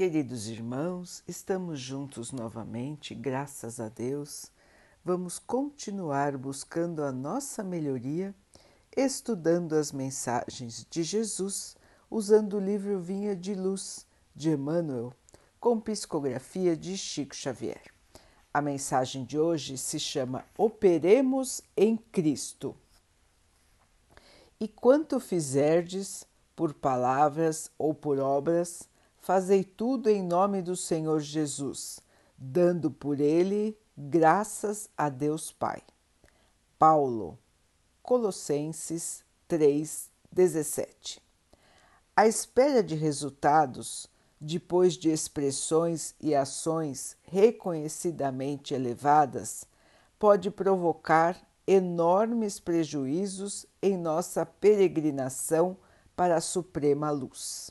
Queridos irmãos, estamos juntos novamente, graças a Deus. Vamos continuar buscando a nossa melhoria, estudando as mensagens de Jesus, usando o livro Vinha de Luz de Emmanuel, com psicografia de Chico Xavier. A mensagem de hoje se chama Operemos em Cristo. E quanto fizerdes, por palavras ou por obras, fazei tudo em nome do Senhor Jesus, dando por ele graças a Deus Pai. Paulo, Colossenses 3:17. À espera de resultados, depois de expressões e ações reconhecidamente elevadas, pode provocar enormes prejuízos em nossa peregrinação para a suprema luz.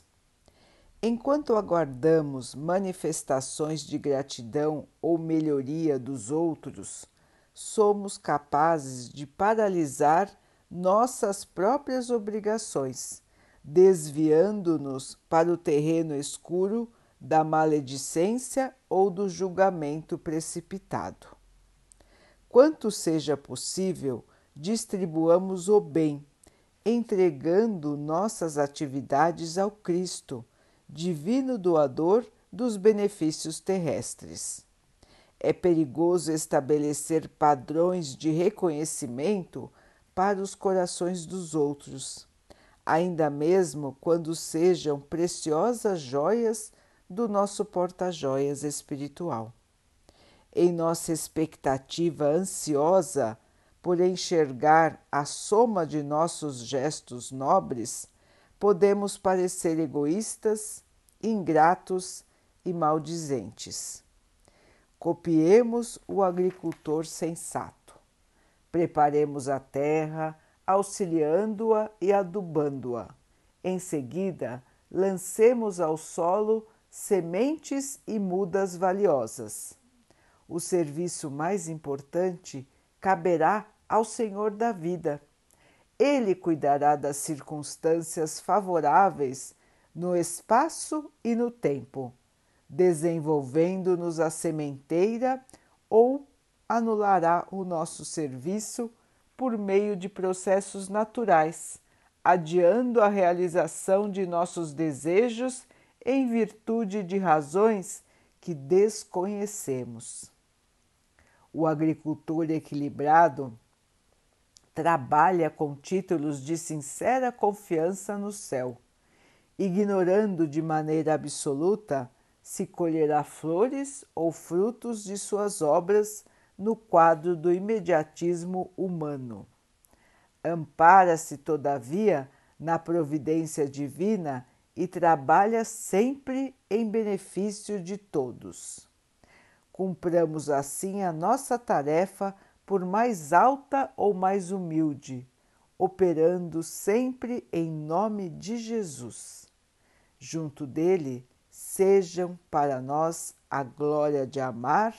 Enquanto aguardamos manifestações de gratidão ou melhoria dos outros, somos capazes de paralisar nossas próprias obrigações, desviando-nos para o terreno escuro da maledicência ou do julgamento precipitado. Quanto seja possível, distribuamos o bem entregando nossas atividades ao Cristo, divino doador dos benefícios terrestres. É perigoso estabelecer padrões de reconhecimento para os corações dos outros, ainda mesmo quando sejam preciosas joias do nosso porta-joias espiritual. Em nossa expectativa ansiosa por enxergar a soma de nossos gestos nobres, podemos parecer egoístas, ingratos e maldizentes. Copiemos o agricultor sensato. Preparemos a terra, auxiliando-a e adubando-a. Em seguida, lancemos ao solo sementes e mudas valiosas. O serviço mais importante caberá ao Senhor da vida. Ele cuidará das circunstâncias favoráveis no espaço e no tempo, desenvolvendo-nos a sementeira ou anulará o nosso serviço por meio de processos naturais, adiando a realização de nossos desejos em virtude de razões que desconhecemos. O agricultor equilibrado trabalha com títulos de sincera confiança no céu, ignorando de maneira absoluta se colherá flores ou frutos de suas obras no quadro do imediatismo humano. Ampara-se, todavia, na providência divina e trabalha sempre em benefício de todos. Cumpramos assim a nossa tarefa, por mais alta ou mais humilde, operando sempre em nome de Jesus. Junto dele, sejam para nós a glória de amar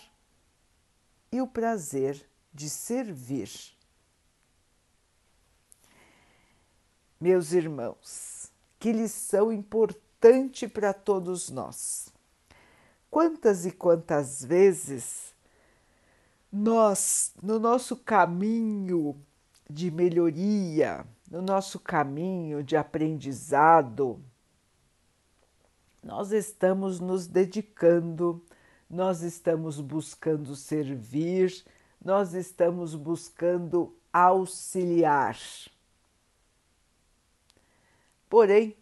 e o prazer de servir. Meus irmãos, que lição importante para todos nós. Quantas e quantas vezes nós, no nosso caminho de melhoria, no nosso caminho de aprendizado, nós estamos nos dedicando, nós estamos buscando servir, nós estamos buscando auxiliar. Porém,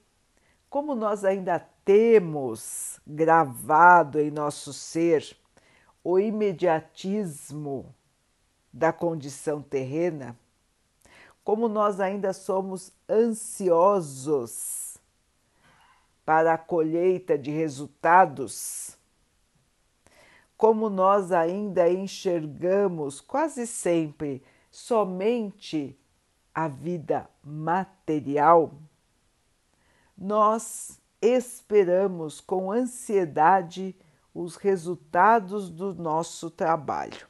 como nós ainda temos gravado em nosso ser o imediatismo da condição terrena, como nós ainda somos ansiosos para a colheita de resultados, como nós ainda enxergamos quase sempre somente a vida material, nós esperamos com ansiedade os resultados do nosso trabalho.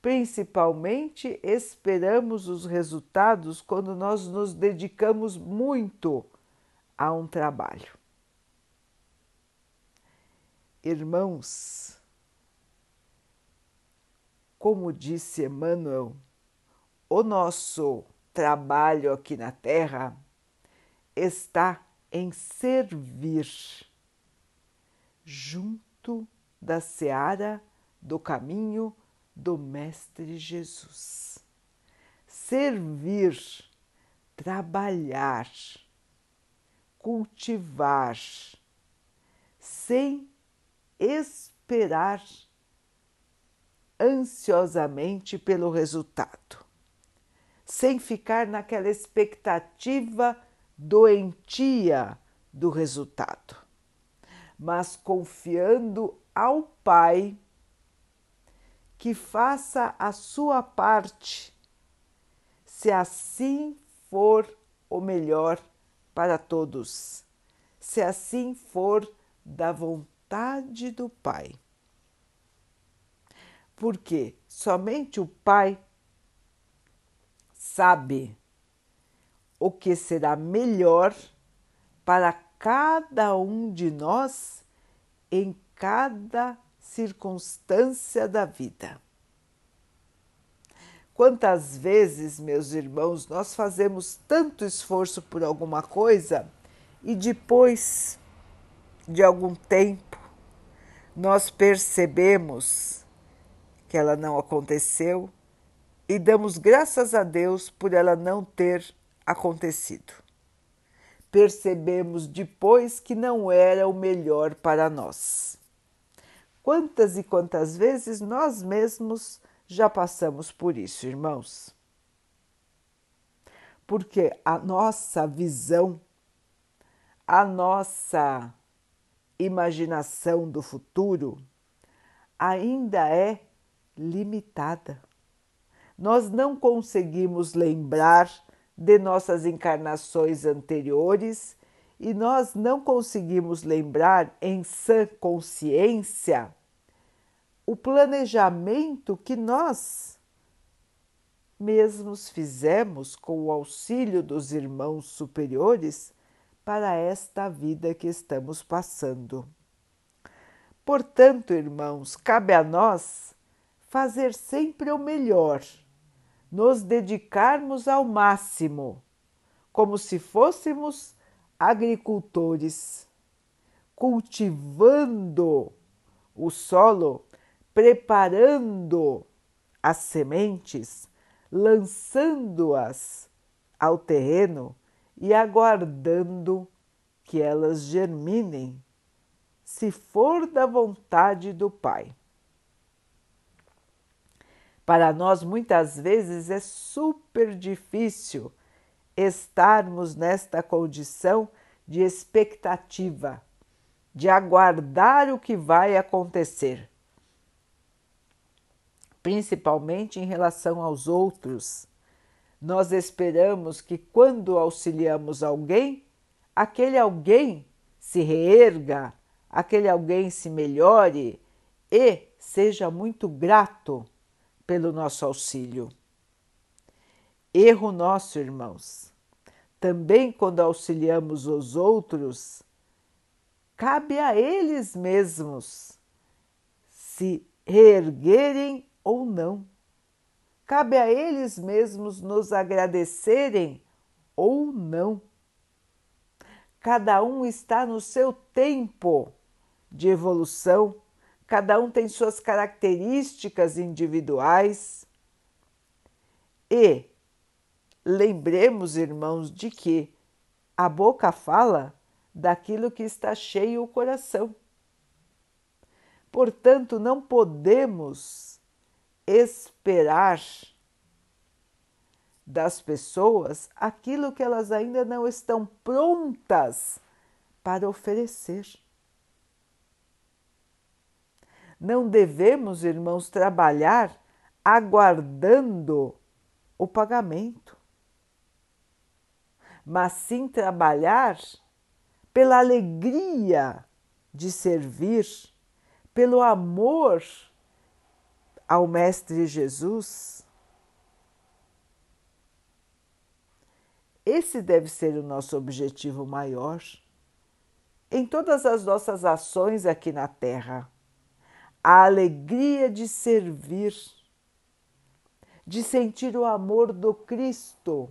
Principalmente esperamos os resultados quando nós nos dedicamos muito a um trabalho. Irmãos, como disse Emmanuel, o nosso trabalho aqui na Terra está em servir junto da seara do caminho do Mestre Jesus. Servir, trabalhar, cultivar, sem esperar ansiosamente pelo resultado, sem ficar naquela expectativa doentia do resultado, mas confiando ao Pai que faça a sua parte, se assim for o melhor para todos, se assim for da vontade do Pai. Porque somente o Pai sabe o que será melhor para cada um de nós em cada circunstância da vida. Quantas vezes, meus irmãos, nós fazemos tanto esforço por alguma coisa e depois de algum tempo nós percebemos que ela não aconteceu e damos graças a Deus por ela não ter acontecido. Percebemos depois que não era o melhor para nós. Quantas e quantas vezes nós mesmos já passamos por isso, irmãos? Porque a nossa visão, a nossa imaginação do futuro ainda é limitada. Nós não conseguimos lembrar de nossas encarnações anteriores e nós não conseguimos lembrar em sã consciência o planejamento que nós mesmos fizemos com o auxílio dos irmãos superiores para esta vida que estamos passando. Portanto, irmãos, cabe a nós fazer sempre o melhor, nos dedicarmos ao máximo, como se fôssemos agricultores, cultivando o solo, preparando as sementes, lançando-as ao terreno e aguardando que elas germinem, se for da vontade do Pai. Para nós, muitas vezes, é super difícil estarmos nesta condição de expectativa, de aguardar o que vai acontecer, principalmente em relação aos outros. Nós esperamos que quando auxiliamos alguém, aquele alguém se reerga, aquele alguém se melhore e seja muito grato pelo nosso auxílio. Erro nosso, irmãos. Também quando auxiliamos os outros, cabe a eles mesmos se reerguerem ou não. Cabe a eles mesmos nos agradecerem ou não. Cada um está no seu tempo de evolução, cada um tem suas características individuais. E lembremos, irmãos, de que a boca fala daquilo que está cheio o coração. Portanto, não podemos esperar das pessoas aquilo que elas ainda não estão prontas para oferecer. Não devemos, irmãos, trabalhar aguardando o pagamento, mas sim trabalhar pela alegria de servir, pelo amor ao Mestre Jesus. Esse deve ser o nosso objetivo maior. em todas as nossas ações aqui na Terra. A alegria de servir, de sentir o amor do Cristo,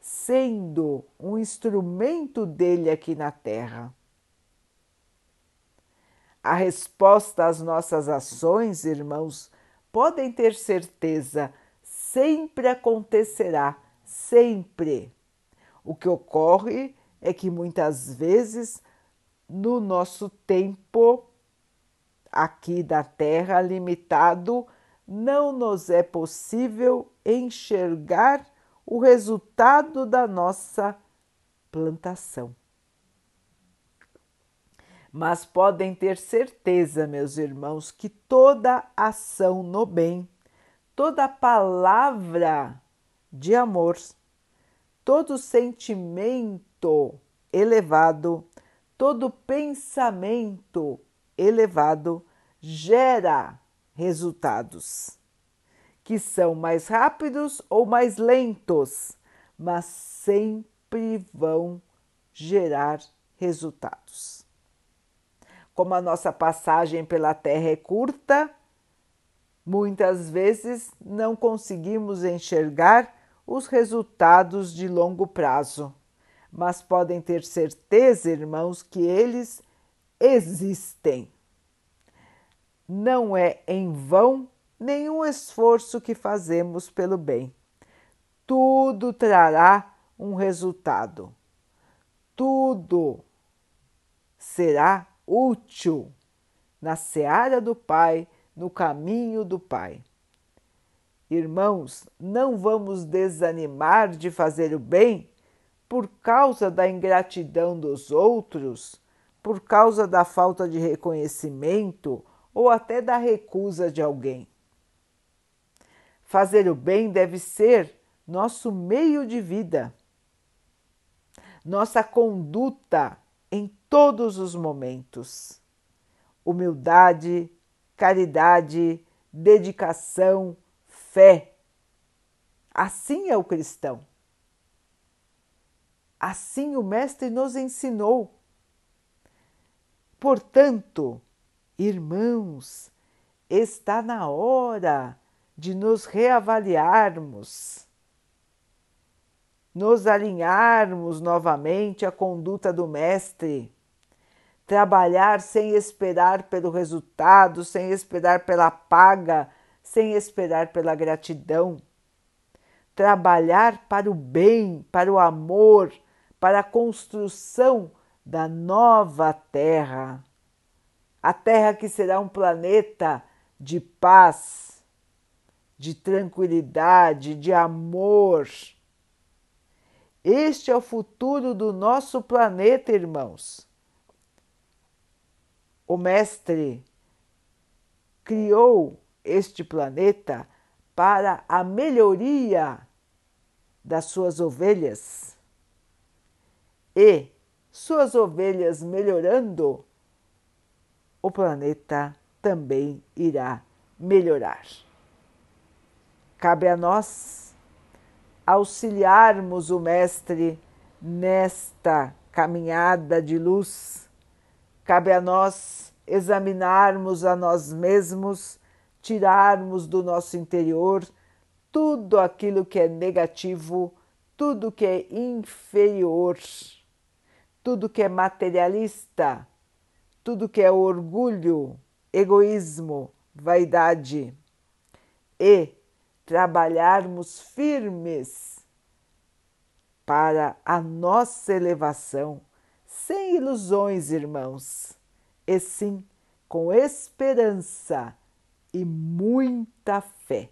sendo um instrumento dele aqui na Terra. A resposta às nossas ações, irmãos, podem ter certeza, sempre acontecerá, sempre. O que ocorre é que muitas vezes no nosso tempo aqui da Terra limitado, não nos é possível enxergar o resultado da nossa plantação. Mas podem ter certeza, meus irmãos, que toda ação no bem, toda palavra de amor, todo sentimento elevado, todo pensamento elevado gera resultados que são mais rápidos ou mais lentos, mas sempre vão gerar resultados. Como a nossa passagem pela Terra é curta, muitas vezes não conseguimos enxergar os resultados de longo prazo, mas podem ter certeza, irmãos, que eles existem. Não é em vão nenhum esforço que fazemos pelo bem. Tudo trará um resultado. Tudo será útil na seara do Pai, no caminho do Pai. Irmãos, não vamos desanimar de fazer o bem por causa da ingratidão dos outros por causa da falta de reconhecimento ou até da recusa de alguém. Fazer o bem deve ser nosso meio de vida, nossa conduta em todos os momentos. Humildade, caridade, dedicação, fé. Assim é o cristão. Assim o Mestre nos ensinou. Portanto, irmãos, está na hora de nos reavaliarmos, nos alinharmos novamente à conduta do Mestre, trabalhar sem esperar pelo resultado, sem esperar pela paga, sem esperar pela gratidão. Trabalhar para o bem, para o amor, para a construção da nova Terra, a Terra que será um planeta de paz, de tranquilidade, de amor. Este é o futuro do nosso planeta, irmãos. O Mestre criou este planeta para a melhoria das suas ovelhas e suas ovelhas melhorando, o planeta também irá melhorar. Cabe a nós auxiliarmos o Mestre nesta caminhada de luz. Cabe a nós examinarmos a nós mesmos, tirarmos do nosso interior tudo aquilo que é negativo, tudo que é inferior tudo que é materialista, tudo que é orgulho, egoísmo, vaidade e trabalharmos firmes para a nossa elevação, sem ilusões, irmãos, e sim com esperança e muita fé.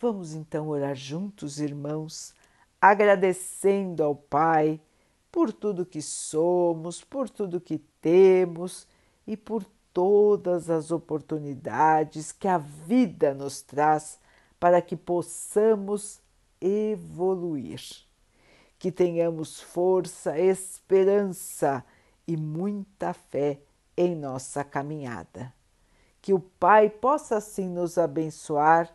Vamos então orar juntos, irmãos agradecendo ao Pai por tudo que somos, por tudo que temos e por todas as oportunidades que a vida nos traz para que possamos evoluir. Que tenhamos força, esperança e muita fé em nossa caminhada. Que o Pai possa assim nos abençoar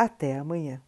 Até amanhã.